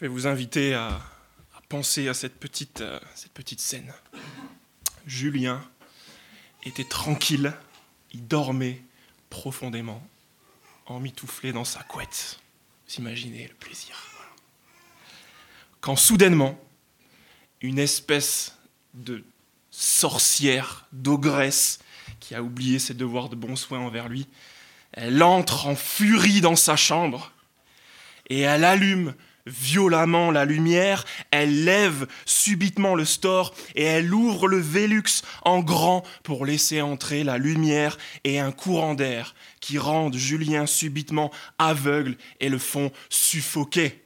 Je vais vous inviter à, penser à cette petite, euh, cette petite scène. Julien était tranquille, il dormait profondément, emmitouflé dans sa couette. Vous imaginez le plaisir. Quand soudainement, une espèce de sorcière, d'ogresse, qui a oublié ses devoirs de bon soin envers lui, elle entre en furie dans sa chambre et elle allume violemment la lumière, elle lève subitement le store et elle ouvre le Vélux en grand pour laisser entrer la lumière et un courant d'air qui rendent Julien subitement aveugle et le font suffoquer.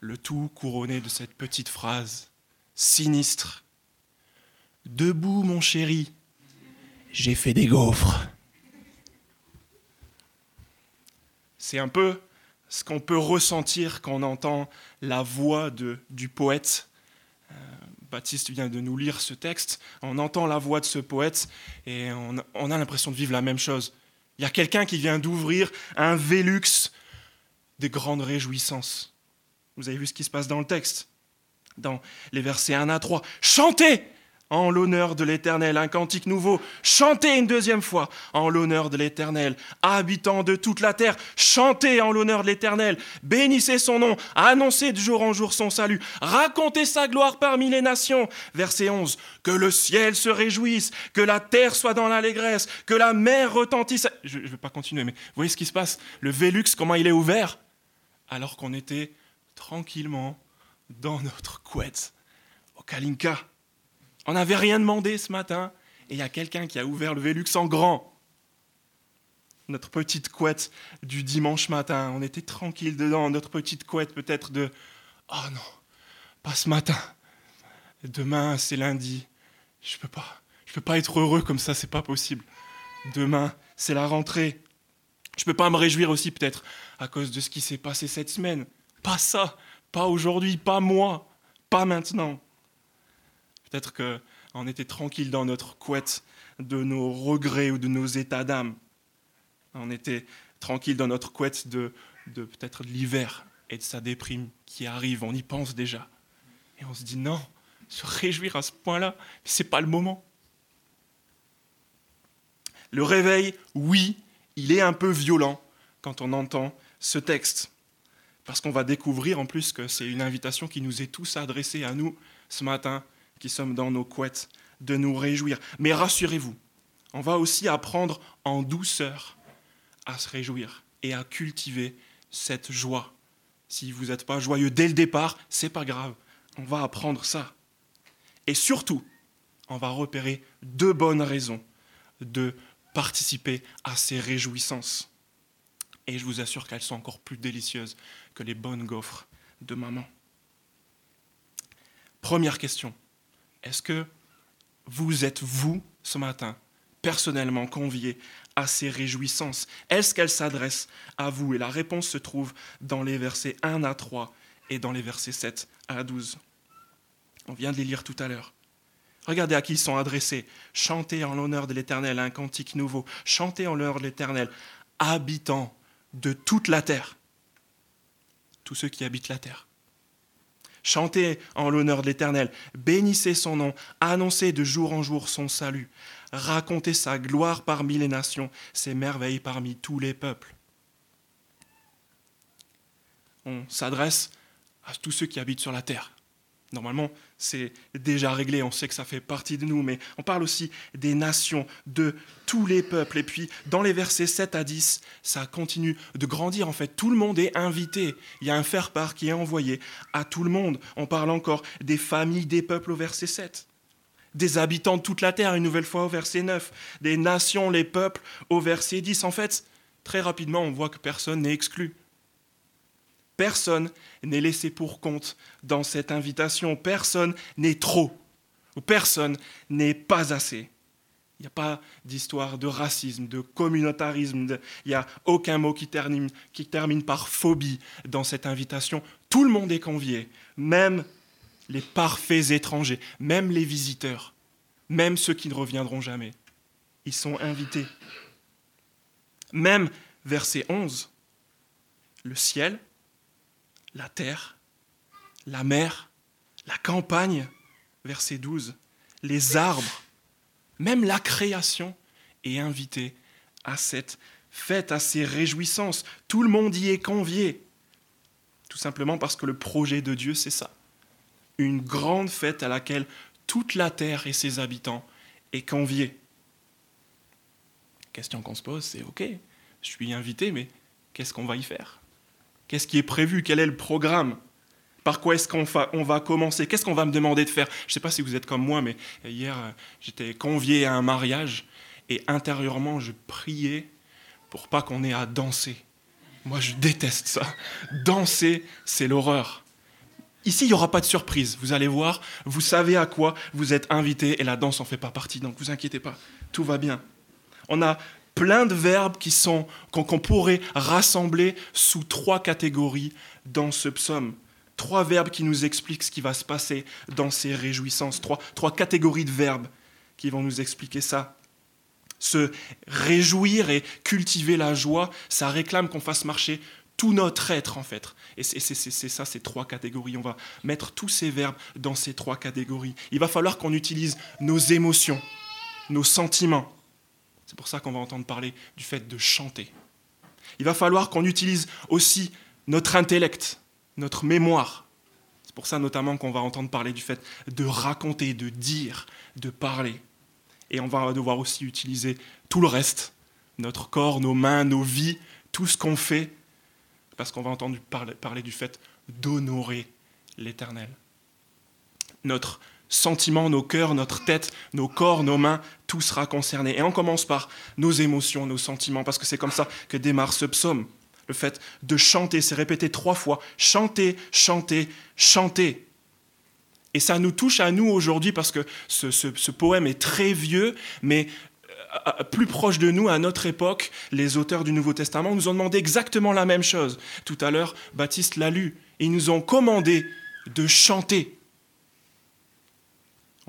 Le tout couronné de cette petite phrase sinistre. Debout, mon chéri, j'ai fait des gaufres. C'est un peu ce qu'on peut ressentir quand on entend la voix de, du poète. Euh, Baptiste vient de nous lire ce texte. On entend la voix de ce poète et on, on a l'impression de vivre la même chose. Il y a quelqu'un qui vient d'ouvrir un Vélux des grandes réjouissances. Vous avez vu ce qui se passe dans le texte Dans les versets 1 à 3. Chantez en l'honneur de l'Éternel, un cantique nouveau. Chantez une deuxième fois en l'honneur de l'Éternel. Habitants de toute la terre, chantez en l'honneur de l'Éternel. Bénissez son nom, annoncez de jour en jour son salut. Racontez sa gloire parmi les nations. Verset 11. Que le ciel se réjouisse, que la terre soit dans l'allégresse, que la mer retentisse. Je ne vais pas continuer, mais vous voyez ce qui se passe? Le Vélux, comment il est ouvert? Alors qu'on était tranquillement dans notre couette au Kalinka. On n'avait rien demandé ce matin et il y a quelqu'un qui a ouvert le Vélux en grand. Notre petite couette du dimanche matin, on était tranquille dedans, notre petite couette peut-être de Oh non, pas ce matin. Demain c'est lundi. Je peux pas. Je peux pas être heureux comme ça, c'est pas possible. Demain, c'est la rentrée. Je peux pas me réjouir aussi peut-être à cause de ce qui s'est passé cette semaine. Pas ça, pas aujourd'hui, pas moi, pas maintenant. Peut-être qu'on était tranquille dans notre couette de nos regrets ou de nos états d'âme. On était tranquille dans notre couette de, peut-être de l'hiver et de sa déprime qui arrive. On y pense déjà. Et on se dit non, se réjouir à ce point-là, ce n'est pas le moment. Le réveil, oui, il est un peu violent quand on entend ce texte. Parce qu'on va découvrir en plus que c'est une invitation qui nous est tous adressée à nous ce matin qui sommes dans nos couettes, de nous réjouir. Mais rassurez-vous, on va aussi apprendre en douceur à se réjouir et à cultiver cette joie. Si vous n'êtes pas joyeux dès le départ, c'est pas grave. On va apprendre ça. Et surtout, on va repérer deux bonnes raisons de participer à ces réjouissances. Et je vous assure qu'elles sont encore plus délicieuses que les bonnes gaufres de maman. Première question. Est-ce que vous êtes, vous, ce matin, personnellement convié à ces réjouissances? Est-ce qu'elles s'adressent à vous? Et la réponse se trouve dans les versets 1 à 3 et dans les versets 7 à 12. On vient de les lire tout à l'heure. Regardez à qui ils sont adressés. Chantez en l'honneur de l'Éternel un cantique nouveau. Chantez en l'honneur de l'Éternel, habitants de toute la terre. Tous ceux qui habitent la terre. Chantez en l'honneur de l'Éternel, bénissez son nom, annoncez de jour en jour son salut, racontez sa gloire parmi les nations, ses merveilles parmi tous les peuples. On s'adresse à tous ceux qui habitent sur la terre. Normalement, c'est déjà réglé, on sait que ça fait partie de nous, mais on parle aussi des nations, de tous les peuples. Et puis, dans les versets 7 à 10, ça continue de grandir. En fait, tout le monde est invité. Il y a un faire-part qui est envoyé à tout le monde. On parle encore des familles des peuples au verset 7, des habitants de toute la terre, une nouvelle fois au verset 9, des nations, les peuples au verset 10. En fait, très rapidement, on voit que personne n'est exclu. Personne n'est laissé pour compte dans cette invitation. Personne n'est trop. Ou personne n'est pas assez. Il n'y a pas d'histoire de racisme, de communautarisme. Il n'y a aucun mot qui termine, qui termine par phobie dans cette invitation. Tout le monde est convié, même les parfaits étrangers, même les visiteurs, même ceux qui ne reviendront jamais. Ils sont invités. Même verset 11, le ciel la terre la mer, la campagne, verset 12, les arbres, même la création est invitée à cette fête, à ces réjouissances. Tout le monde y est convié. Tout simplement parce que le projet de Dieu, c'est ça. Une grande fête à laquelle toute la terre et ses habitants est conviés. Question qu'on se pose, c'est OK, je suis invité, mais qu'est-ce qu'on va y faire? Qu'est-ce qui est prévu? Quel est le programme? Par quoi est-ce qu'on va, commencer? Qu'est-ce qu'on va me demander de faire? Je ne sais pas si vous êtes comme moi, mais hier, euh, j'étais convié à un mariage et intérieurement, je priais pour pas qu'on ait à danser. Moi, je déteste ça. Danser, c'est l'horreur. Ici, il n'y aura pas de surprise. Vous allez voir, vous savez à quoi vous êtes invité et la danse n'en fait pas partie. Donc, vous inquiétez pas, tout va bien. On a plein de verbes qui sont qu'on pourrait rassembler sous trois catégories dans ce psaume. Trois verbes qui nous expliquent ce qui va se passer dans ces réjouissances. Trois, trois catégories de verbes qui vont nous expliquer ça. Se réjouir et cultiver la joie, ça réclame qu'on fasse marcher tout notre être en fait. Et c'est ça, ces trois catégories. On va mettre tous ces verbes dans ces trois catégories. Il va falloir qu'on utilise nos émotions, nos sentiments, c'est pour ça qu'on va entendre parler du fait de chanter. Il va falloir qu'on utilise aussi notre intellect, notre mémoire. C'est pour ça notamment qu'on va entendre parler du fait de raconter, de dire, de parler. Et on va devoir aussi utiliser tout le reste, notre corps, nos mains, nos vies, tout ce qu'on fait, parce qu'on va entendre parler, du fait d'honorer l'Éternel. Notre sentiments, nos cœurs, notre tête, nos corps, nos mains, tout sera concerné. Et on commence par nos émotions, nos sentiments, parce que c'est comme ça que démarre ce psaume. Le fait de chanter, c'est répété trois fois. Chanter, chanter, chanter. Et ça nous touche à nous aujourd'hui parce que ce, poème est très vieux, mais euh, plus proche de nous, à notre époque, les auteurs du Nouveau Testament nous ont demandé exactement la même chose. Tout à l'heure, Baptiste l'a lu. Ils nous ont commandé de chanter.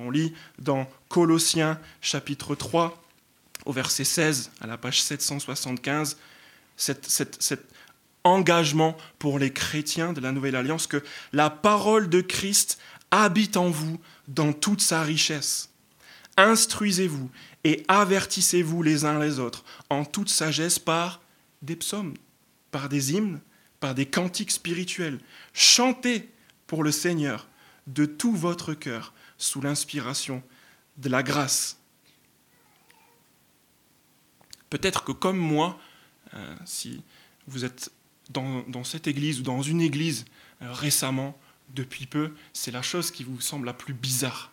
On lit dans Colossiens chapitre 3 au verset 16 à la page 775 cet, engagement pour les chrétiens de la Nouvelle Alliance que la parole de Christ habite en vous dans toute sa richesse. Instruisez-vous et avertissez-vous les uns les autres en toute sagesse par des psaumes, par des hymnes, par des cantiques spirituels. Chantez pour le Seigneur de tout votre cœur sous l'inspiration de la grâce. Peut-être que comme moi, euh, si vous êtes dans, cette église ou dans une église euh, récemment, depuis peu, c'est la chose qui vous semble la plus bizarre.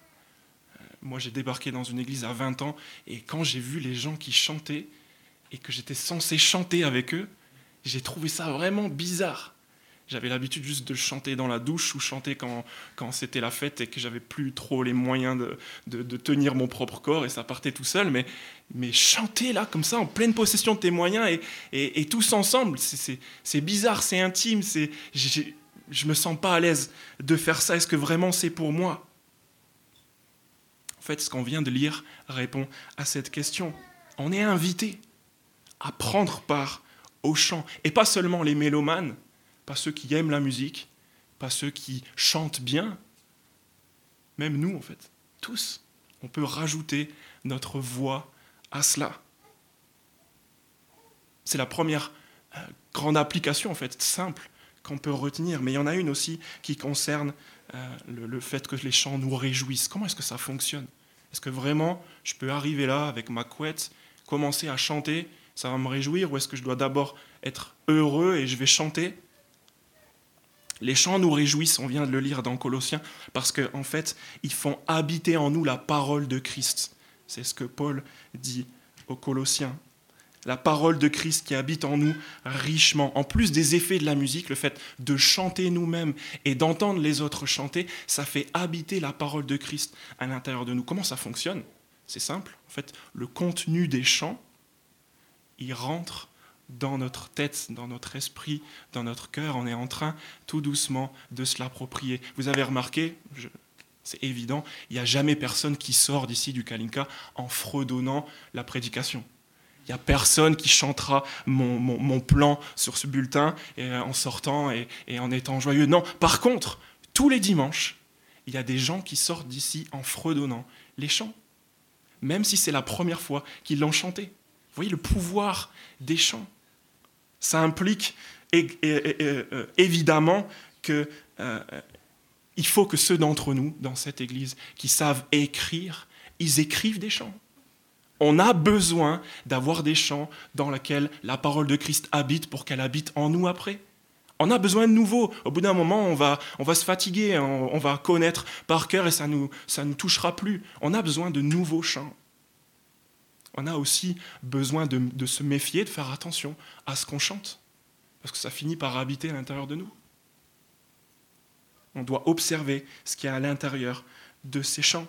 Euh, moi, j'ai débarqué dans une église à 20 ans et quand j'ai vu les gens qui chantaient et que j'étais censé chanter avec eux, j'ai trouvé ça vraiment bizarre. J'avais l'habitude juste de chanter dans la douche ou chanter quand, quand c'était la fête et que j'avais plus trop les moyens de, de, tenir mon propre corps et ça partait tout seul. Mais, mais chanter là, comme ça, en pleine possession de tes moyens et, et, et tous ensemble, c'est bizarre, c'est intime, je ne me sens pas à l'aise de faire ça. Est-ce que vraiment c'est pour moi? En fait, ce qu'on vient de lire répond à cette question. On est invité à prendre part au chant. Et pas seulement les mélomanes, pas ceux qui aiment la musique, pas ceux qui chantent bien, même nous en fait, tous, on peut rajouter notre voix à cela. C'est la première euh, grande application en fait, simple, qu'on peut retenir, mais il y en a une aussi qui concerne euh, le, fait que les chants nous réjouissent. Comment est-ce que ça fonctionne? Est-ce que vraiment je peux arriver là avec ma couette, commencer à chanter, ça va me réjouir, ou est-ce que je dois d'abord être heureux et je vais chanter? Les chants nous réjouissent, on vient de le lire dans Colossiens, parce qu'en en fait, ils font habiter en nous la parole de Christ. C'est ce que Paul dit aux Colossiens. La parole de Christ qui habite en nous richement. En plus des effets de la musique, le fait de chanter nous-mêmes et d'entendre les autres chanter, ça fait habiter la parole de Christ à l'intérieur de nous. Comment ça fonctionne? C'est simple. En fait, le contenu des chants, il rentre dans notre tête, dans notre esprit, dans notre cœur, on est en train tout doucement de se l'approprier. Vous avez remarqué, c'est évident, il n'y a jamais personne qui sort d'ici du Kalinka en fredonnant la prédication. Il n'y a personne qui chantera mon, plan sur ce bulletin en sortant et, et en étant joyeux. Non, par contre, tous les dimanches, il y a des gens qui sortent d'ici en fredonnant les chants, même si c'est la première fois qu'ils l'ont chanté. Vous voyez le pouvoir des chants. Ça implique euh, évidemment que euh, faut que ceux d'entre nous dans cette église qui savent écrire, ils écrivent des chants. On a besoin d'avoir des chants dans lesquels la parole de Christ habite pour qu'elle habite en nous après. On a besoin de nouveau. Au bout d'un moment, on va, on va se fatiguer, on, va connaître par cœur et ça ne nous, ça nous touchera plus. On a besoin de nouveaux chants. On a aussi besoin de, se méfier, de faire attention à ce qu'on chante, parce que ça finit par habiter à l'intérieur de nous. On doit observer ce qu'il y a à l'intérieur de ces chants.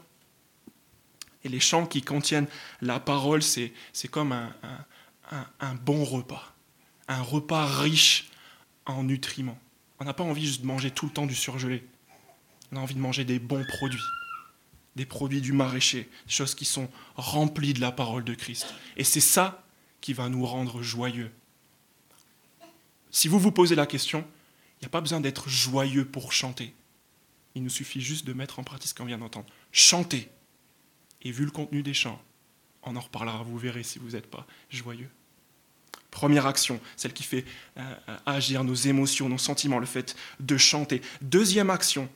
Et les chants qui contiennent la parole, c'est, comme un, un, bon repas, un repas riche en nutriments. On n'a pas envie juste de manger tout le temps du surgelé. On a envie de manger des bons produits, des produits du maraîcher, des choses qui sont remplies de la parole de Christ. Et c'est ça qui va nous rendre joyeux. Si vous vous posez la question, il n'y a pas besoin d'être joyeux pour chanter. Il nous suffit juste de mettre en pratique ce qu'on vient d'entendre. Chanter. Et vu le contenu des chants, on en reparlera, vous verrez si vous n'êtes pas joyeux. Première action, celle qui fait euh, agir nos émotions, nos sentiments, le fait de chanter. Deuxième action,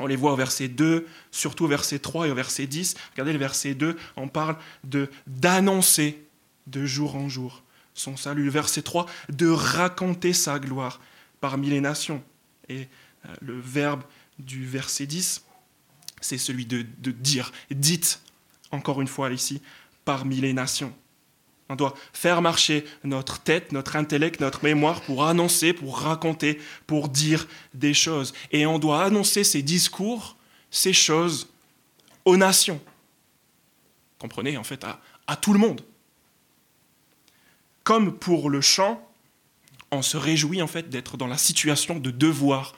on les voit au verset 2, surtout au verset 3 et au verset 10. Regardez le verset 2, on parle de d'annoncer de jour en jour son salut. Le verset 3, de raconter sa gloire parmi les nations. Et euh, le verbe du verset 10, c'est celui de, dire, dites, encore une fois ici, parmi les nations. On doit faire marcher notre tête, notre intellect, notre mémoire pour annoncer, pour raconter, pour dire des choses. Et on doit annoncer ces discours, ces choses aux nations. Comprenez, en fait, à, tout le monde. Comme pour le chant, on se réjouit en fait d'être dans la situation de devoir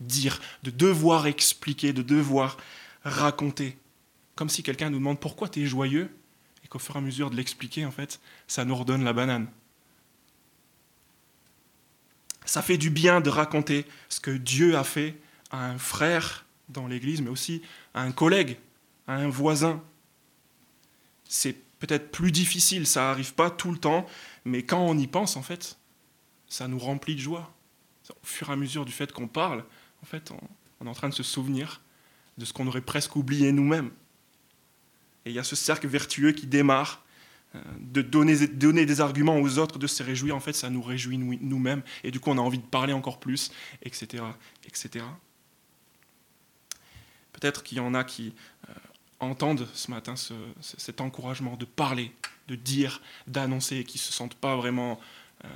dire, de devoir expliquer, de devoir raconter. Comme si quelqu'un nous demande pourquoi tu es joyeux? Qu'au fur et à mesure de l'expliquer, en fait, ça nous redonne la banane. Ça fait du bien de raconter ce que Dieu a fait à un frère dans l'Église, mais aussi à un collègue, à un voisin. C'est peut-être plus difficile, ça n'arrive pas tout le temps, mais quand on y pense, en fait, ça nous remplit de joie. Au fur et à mesure du fait qu'on parle, en fait, on, est en train de se souvenir de ce qu'on aurait presque oublié nous-mêmes. Et il y a ce cercle vertueux qui démarre, euh, de donner, des arguments aux autres, de se réjouir, en fait, ça nous réjouit nous-mêmes, et du coup, on a envie de parler encore plus, etc. etc. Peut-être qu'il y en a qui euh, entendent ce matin cet encouragement de parler, de dire, d'annoncer, et qui ne se sentent pas vraiment euh,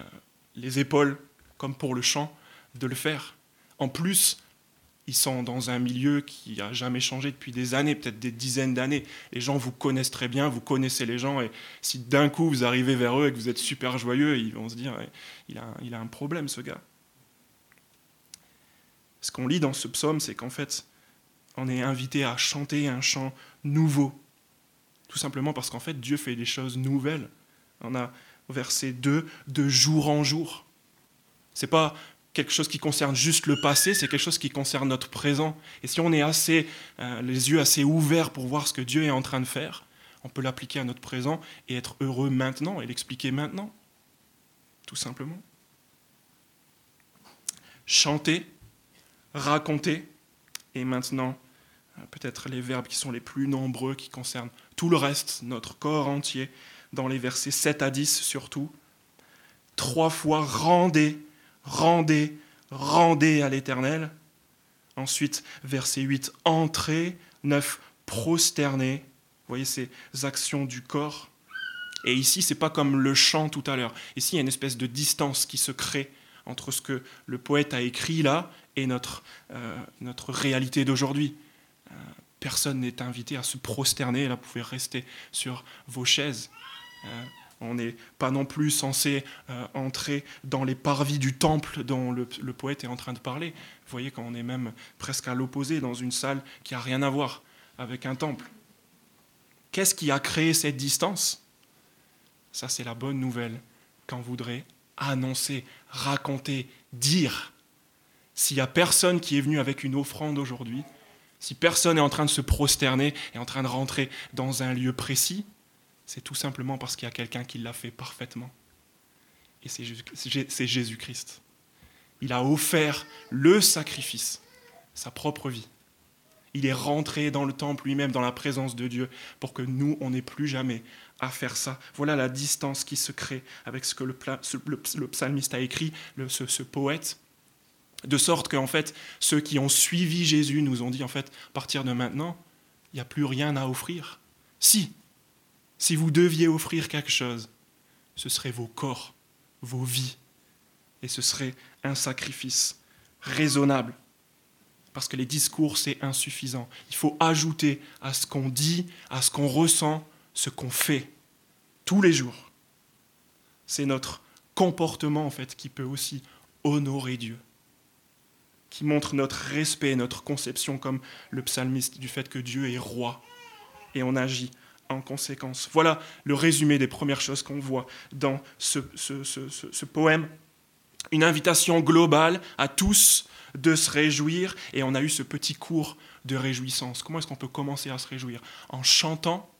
les épaules, comme pour le chant, de le faire. En plus, ils sont dans un milieu qui n'a jamais changé depuis des années, peut-être des dizaines d'années. Les gens vous connaissent très bien, vous connaissez les gens, et si d'un coup vous arrivez vers eux et que vous êtes super joyeux, ils vont se dire il a, il a un problème ce gars. Ce qu'on lit dans ce psaume, c'est qu'en fait, on est invité à chanter un chant nouveau. Tout simplement parce qu'en fait, Dieu fait des choses nouvelles. On a verset 2, de jour en jour. C'est pas quelque chose qui concerne juste le passé, c'est quelque chose qui concerne notre présent. Et si on est assez, euh, les yeux assez ouverts pour voir ce que Dieu est en train de faire, on peut l'appliquer à notre présent et être heureux maintenant et l'expliquer maintenant. Tout simplement. Chanter, raconter, et maintenant, euh, peut-être les verbes qui sont les plus nombreux, qui concernent tout le reste, notre corps entier, dans les versets 7 à 10 surtout. Trois fois rendez rendez, rendez à l'Éternel. Ensuite, verset 8, entrez. 9, prosternez. Vous voyez ces actions du corps. Et ici, c'est pas comme le chant tout à l'heure. Ici, il y a une espèce de distance qui se crée entre ce que le poète a écrit là et notre, euh, notre réalité d'aujourd'hui. Euh, personne n'est invité à se prosterner. Là, vous pouvez rester sur vos chaises. Euh, on n'est pas non plus censé euh, entrer dans les parvis du temple dont le, poète est en train de parler. Vous voyez qu'on est même presque à l'opposé, dans une salle qui n'a rien à voir avec un temple. Qu'est-ce qui a créé cette distance? Ça, c'est la bonne nouvelle qu'on voudrait annoncer, raconter, dire. S'il n'y a personne qui est venu avec une offrande aujourd'hui, si personne est en train de se prosterner et en train de rentrer dans un lieu précis, c'est tout simplement parce qu'il y a quelqu'un qui l'a fait parfaitement. Et c'est Jésus-Christ. Il a offert le sacrifice, sa propre vie. Il est rentré dans le temple lui-même, dans la présence de Dieu, pour que nous, on n'ait plus jamais à faire ça. Voilà la distance qui se crée avec ce que le, psalmiste a écrit, ce, ce poète. De sorte qu'en fait, ceux qui ont suivi Jésus nous ont dit, en fait, à partir de maintenant, il n'y a plus rien à offrir. Si, si vous deviez offrir quelque chose, ce serait vos corps, vos vies, et ce serait un sacrifice raisonnable parce que les discours, c'est insuffisant. Il faut ajouter à ce qu'on dit, à ce qu'on ressent, ce qu'on fait tous les jours. C'est notre comportement, en fait, qui peut aussi honorer Dieu, qui montre notre respect, notre conception, comme le psalmiste, du fait que Dieu est roi, et on agit en conséquence. Voilà le résumé des premières choses qu'on voit dans ce, poème. Une invitation globale à tous de se réjouir, et on a eu ce petit cours de réjouissance. Comment est-ce qu'on peut commencer à se réjouir? En chantant,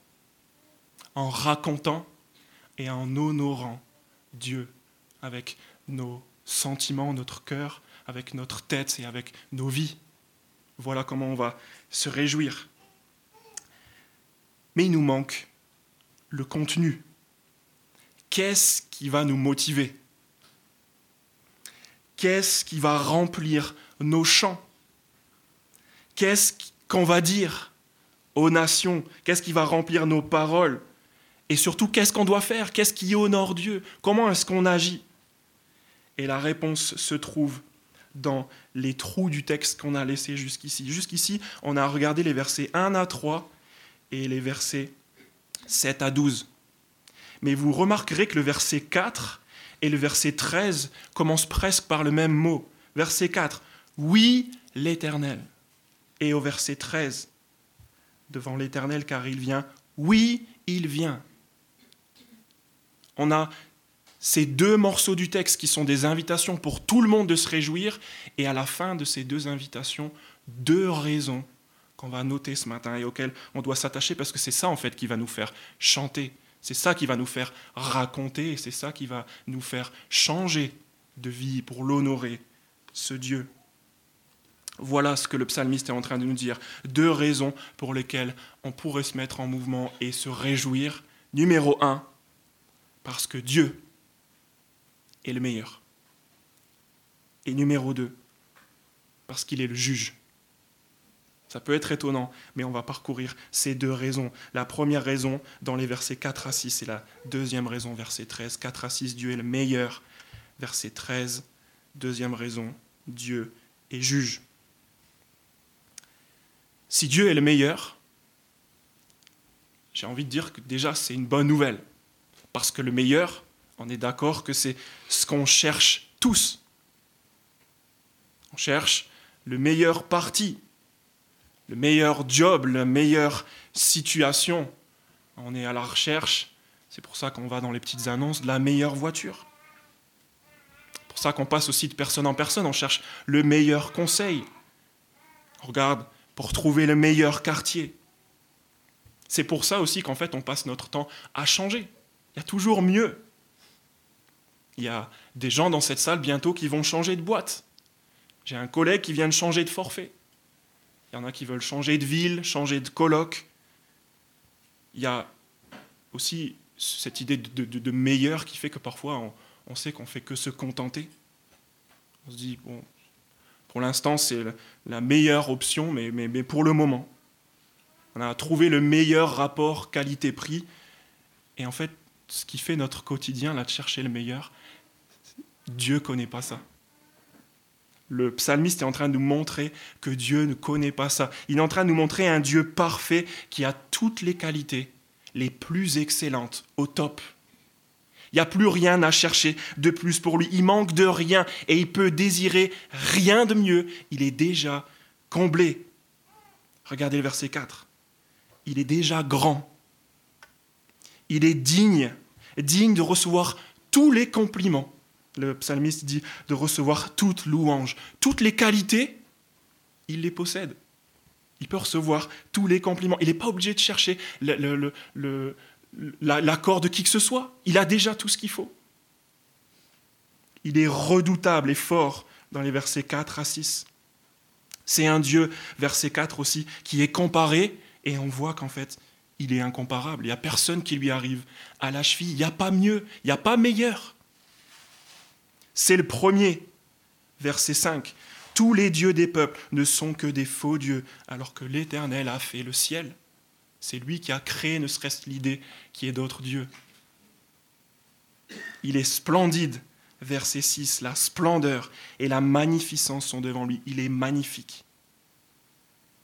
en racontant et en honorant Dieu avec nos sentiments, notre cœur, avec notre tête et avec nos vies. Voilà comment on va se réjouir. Mais il nous manque le contenu. Qu'est-ce qui va nous motiver? Qu'est-ce qui va remplir nos chants Qu'est-ce qu'on va dire aux nations? Qu'est-ce qui va remplir nos paroles? Et surtout, qu'est-ce qu'on doit faire? Qu'est-ce qui honore Dieu? Comment est-ce qu'on agit? Et la réponse se trouve dans les trous du texte qu'on a laissé jusqu'ici. Jusqu'ici, on a regardé les versets 1 à 3 et les versets 7 à 12. Mais vous remarquerez que le verset 4 et le verset 13 commencent presque par le même mot. Verset 4, oui, l'Éternel. Et au verset 13, devant l'Éternel car il vient, oui, il vient. On a ces deux morceaux du texte qui sont des invitations pour tout le monde de se réjouir, et à la fin de ces deux invitations, deux raisons qu'on va noter ce matin et auxquelles on doit s'attacher, parce que c'est ça en fait qui va nous faire chanter, c'est ça qui va nous faire raconter, et c'est ça qui va nous faire changer de vie pour l'honorer, ce Dieu. Voilà ce que le psalmiste est en train de nous dire. Deux raisons pour lesquelles on pourrait se mettre en mouvement et se réjouir. Numéro un, parce que Dieu est le meilleur. Et numéro deux, parce qu'il est le juge. Ça peut être étonnant, mais on va parcourir ces deux raisons. La première raison dans les versets 4 à 6 et la deuxième raison, verset 13. 4 à 6, Dieu est le meilleur. Verset 13, deuxième raison, Dieu est juge. Si Dieu est le meilleur, j'ai envie de dire que déjà c'est une bonne nouvelle. Parce que le meilleur, on est d'accord que c'est ce qu'on cherche tous. On cherche le meilleur parti, le meilleur job, la meilleure situation. On est à la recherche, c'est pour ça qu'on va dans les petites annonces, de la meilleure voiture. C'est pour ça qu'on passe aussi de personne en personne, on cherche le meilleur conseil. On regarde pour trouver le meilleur quartier. C'est pour ça aussi qu'en fait on passe notre temps à changer. Il y a toujours mieux. Il y a des gens dans cette salle bientôt qui vont changer de boîte. J'ai un collègue qui vient de changer de forfait. Il y en a qui veulent changer de ville, changer de colloque. Il y a aussi cette idée de, meilleur qui fait que parfois on, sait qu'on fait que se contenter. On se dit, bon, pour l'instant, c'est la meilleure option, mais, mais, pour le moment. On a trouvé le meilleur rapport qualité-prix. Et en fait, ce qui fait notre quotidien, là, de chercher le meilleur, Dieu ne connaît pas ça. Le psalmiste est en train de nous montrer que Dieu ne connaît pas ça. Il est en train de nous montrer un Dieu parfait qui a toutes les qualités les plus excellentes, au top. Il n'y a plus rien à chercher de plus pour lui. Il manque de rien et il peut désirer rien de mieux. Il est déjà comblé. Regardez le verset 4. Il est déjà grand. Il est digne, digne de recevoir tous les compliments Le psalmiste dit de recevoir toute louange. Toutes les qualités, il les possède. Il peut recevoir tous les compliments. Il n'est pas obligé de chercher l'accord de qui que ce soit. Il a déjà tout ce qu'il faut. Il est redoutable et fort dans les versets 4 à 6. C'est un Dieu, verset 4 aussi, qui est comparé, et on voit qu'en fait, il est incomparable. Il n'y a personne qui lui arrive à la cheville. Il n'y a pas mieux, il n'y a pas meilleur. C'est le premier, verset 5. Tous les dieux des peuples ne sont que des faux dieux, alors que l'Éternel a fait le ciel. C'est lui qui a créé, ne serait-ce l'idée qui est d'autres dieux. Il est splendide, verset 6. La splendeur et la magnificence sont devant lui. Il est magnifique.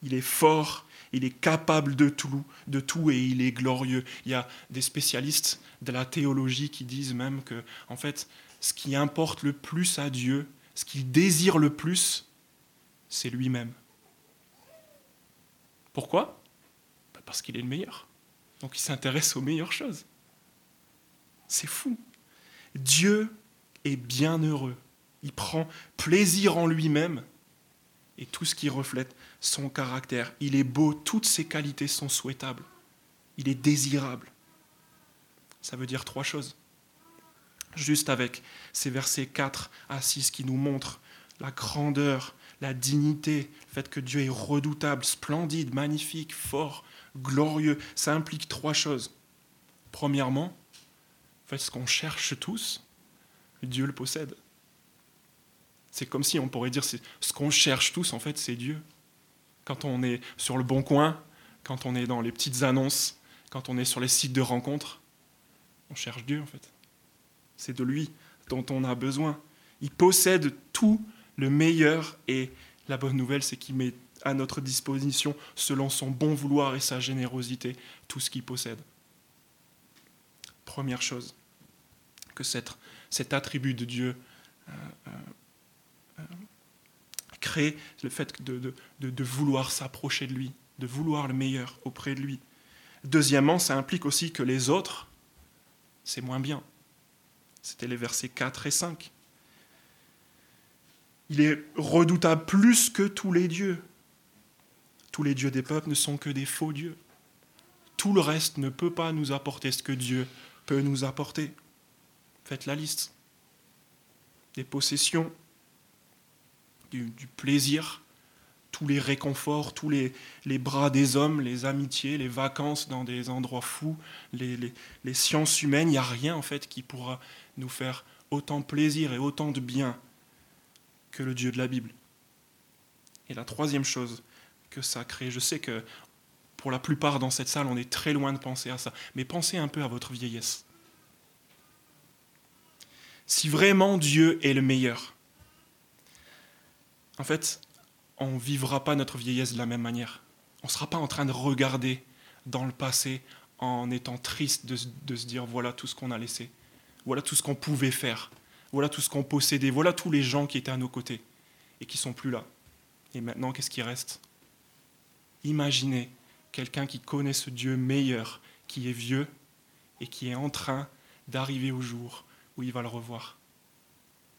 Il est fort, il est capable de tout, de tout et il est glorieux. Il y a des spécialistes de la théologie qui disent même que, en fait, ce qui importe le plus à Dieu, ce qu'il désire le plus, c'est lui-même. Pourquoi? Bah, Parce qu'il est le meilleur. Donc il s'intéresse aux meilleures choses. C'est fou. Dieu est bien heureux. Il prend plaisir en lui-même et tout ce qui reflète son caractère. Il est beau, toutes ses qualités sont souhaitables. Il est désirable. Ça veut dire trois choses. Juste avec ces versets 4 à 6 qui nous montrent la grandeur, la dignité, le fait que Dieu est redoutable, splendide, magnifique, fort, glorieux, ça implique trois choses. Premièrement, en ce qu'on cherche tous, Dieu le possède. C'est comme si on pourrait dire ce qu'on cherche tous, en fait, c'est Dieu. Quand on est sur le bon coin, quand on est dans les petites annonces, quand on est sur les sites de rencontres, on cherche Dieu, en fait. C'est de lui dont on a besoin. Il possède tout le meilleur et la bonne nouvelle, c'est qu'il met à notre disposition, selon son bon vouloir et sa générosité, tout ce qu'il possède. Première chose, que cet, attribut de Dieu euh, euh, crée le fait de, de vouloir s'approcher de lui, de vouloir le meilleur auprès de lui. Deuxièmement, ça implique aussi que les autres, c'est moins bien. C'était les versets 4 et 5. Il est redoutable plus que tous les dieux. Tous les dieux des peuples ne sont que des faux dieux. Tout le reste ne peut pas nous apporter ce que Dieu peut nous apporter. Faites la liste. Des possessions, du, plaisir, tous les réconforts, tous les, bras des hommes, les amitiés, les vacances dans des endroits fous, les, les sciences humaines, il n'y a rien en fait qui pourra nous faire autant plaisir et autant de bien que le Dieu de la Bible. Et la troisième chose que ça crée, je sais que pour la plupart dans cette salle, on est très loin de penser à ça, mais pensez un peu à votre vieillesse. Si vraiment Dieu est le meilleur, en fait, on ne vivra pas notre vieillesse de la même manière. On ne sera pas en train de regarder dans le passé en étant triste de, se dire voilà tout ce qu'on a laissé, voilà tout ce qu'on pouvait faire, voilà tout ce qu'on possédait, voilà tous les gens qui étaient à nos côtés et qui sont plus là. Et maintenant, qu'est-ce qui reste? Imaginez quelqu'un qui connaît ce Dieu meilleur, qui est vieux et qui est en train d'arriver au jour où il va le revoir.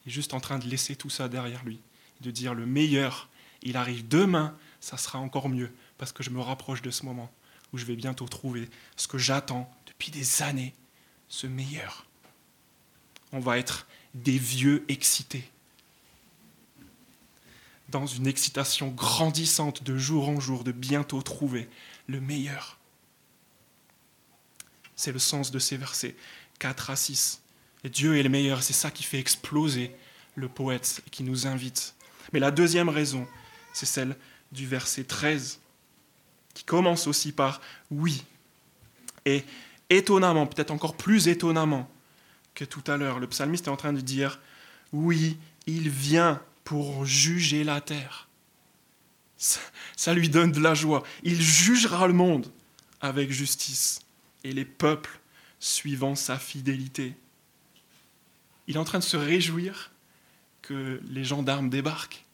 Il est juste en train de laisser tout ça derrière lui, de dire le meilleur, il arrive demain, ça sera encore mieux, parce que je me rapproche de ce moment où je vais bientôt trouver ce que j'attends depuis des années, ce meilleur. On va être des vieux excités. Dans une excitation grandissante de jour en jour, de bientôt trouver le meilleur. C'est le sens de ces versets 4 à 6. Et Dieu est le meilleur, c'est ça qui fait exploser le poète et qui nous invite. Mais la deuxième raison, c'est celle du verset 13, qui commence aussi par oui. Et étonnamment, peut-être encore plus étonnamment, que tout à l'heure. Le psalmiste est en train de dire, oui, il vient pour juger la terre. Ça, lui donne de la joie. Il jugera le monde avec justice et les peuples suivant sa fidélité. Il est en train de se réjouir que les gendarmes débarquent,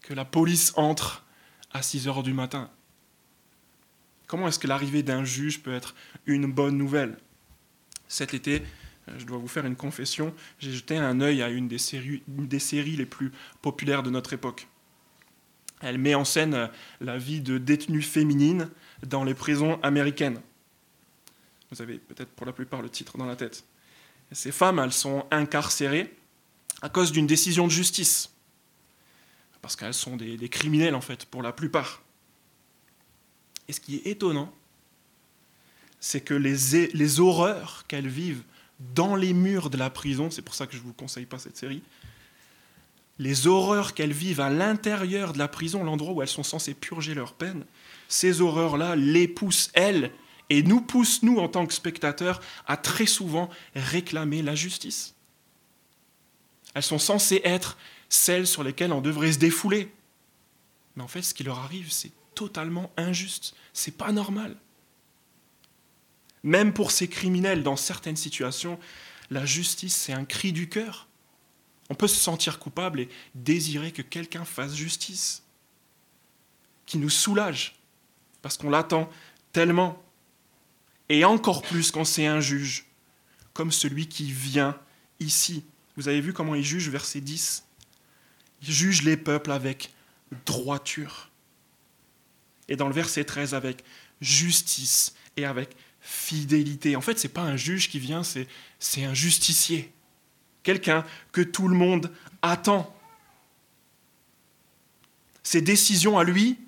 que la police entre à 6 heures du matin. Comment est-ce que l'arrivée d'un juge peut être une bonne nouvelle? Cet été, je dois vous faire une confession, j'ai jeté un œil à une des, séries, une des séries les plus populaires de notre époque. Elle met en scène la vie de détenues féminines dans les prisons américaines. Vous avez peut-être pour la plupart le titre dans la tête. Ces femmes, elles sont incarcérées à cause d'une décision de justice. Parce qu'elles sont des, criminels, en fait, pour la plupart. Et ce qui est étonnant, c'est que les, les horreurs qu'elles vivent dans les murs de la prison, c'est pour ça que je ne vous conseille pas cette série, les horreurs qu'elles vivent à l'intérieur de la prison, l'endroit où elles sont censées purger leur peine, ces horreurs-là les poussent, elles, et nous poussent, nous, en tant que spectateurs, à très souvent réclamer la justice. Elles sont censées être celles sur lesquelles on devrait se défouler. Mais en fait, ce qui leur arrive, c'est totalement injuste. C'est pas normal. Même pour ces criminels, dans certaines situations, la justice, c'est un cri du cœur. On peut se sentir coupable et désirer que quelqu'un fasse justice, qui nous soulage, parce qu'on l'attend tellement. Et encore plus quand c'est un juge, comme celui qui vient ici. Vous avez vu comment il juge, verset 10 Il juge les peuples avec droiture. Et dans le verset 13, avec justice et avec fidélité. En fait, ce n'est pas un juge qui vient, c'est un justicier quelqu'un que tout le monde attend. Ses décisions à lui,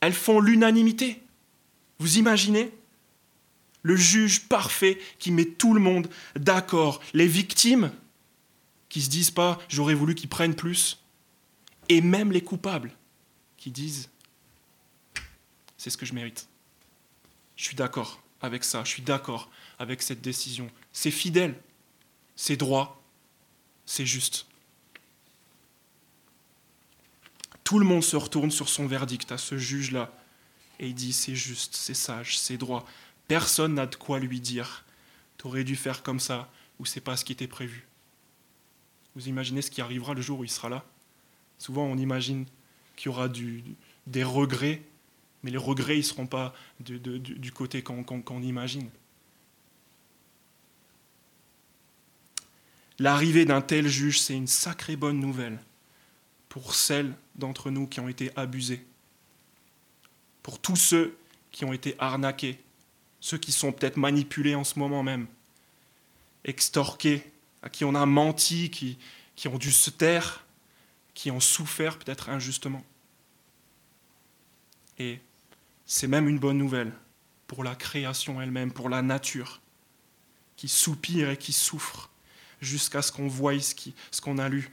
elles font l'unanimité. Vous imaginez? Le juge parfait qui met tout le monde d'accord. Les victimes qui se disent pas j'aurais voulu qu'ils prennent plus. Et même les coupables qui disent c'est ce que je mérite. Je suis d'accord avec ça, je suis d'accord avec cette décision. C'est fidèle, c'est droit, c'est juste. Tout le monde se retourne sur son verdict à ce juge-là et il dit c'est juste, c'est sage, c'est droit. Personne n'a de quoi lui dire t'aurais dû faire comme ça ou c'est pas ce qui était prévu. Vous imaginez ce qui arrivera le jour où il sera là? Souvent on imagine qu'il y aura des regrets, mais les regrets ils ne seront pas du côté qu'on imagine. L'arrivée d'un tel juge, c'est une sacrée bonne nouvelle pour celles d'entre nous qui ont été abusées, pour tous ceux qui ont été arnaqués, ceux qui sont peut-être manipulés en ce moment même, extorqués, à qui on a menti, qui, qui ont dû se taire, qui ont souffert peut-être injustement. Et c'est même une bonne nouvelle pour la création elle-même, pour la nature, qui soupire et qui souffre jusqu'à ce qu'on voie ce qu'on a lu.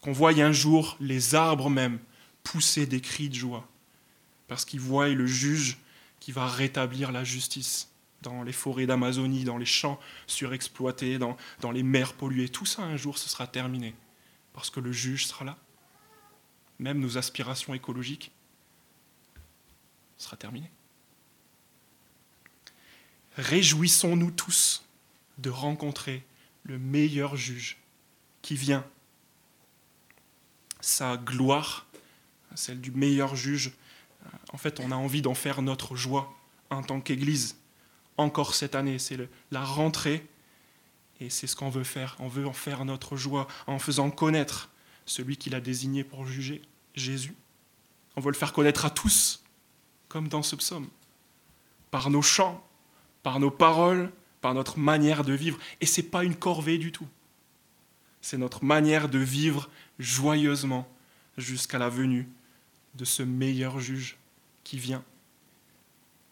Qu'on voie un jour les arbres même pousser des cris de joie, parce qu'ils voient le juge qui va rétablir la justice dans les forêts d'Amazonie, dans les champs surexploités, dans, les mers polluées. Tout ça, un jour, ce sera terminé, parce que le juge sera là. Même nos aspirations écologiques sera terminé. Réjouissons-nous tous de rencontrer le meilleur juge qui vient. Sa gloire, celle du meilleur juge, en fait, on a envie d'en faire notre joie en tant qu'Église. Encore cette année, c'est la rentrée et c'est ce qu'on veut faire. On veut en faire notre joie en faisant connaître celui qu'il a désigné pour juger, Jésus. On veut le faire connaître à tous, comme dans ce psaume, par nos chants, par nos paroles, par notre manière de vivre. Et ce n'est pas une corvée du tout. C'est notre manière de vivre joyeusement jusqu'à la venue de ce meilleur juge qui vient.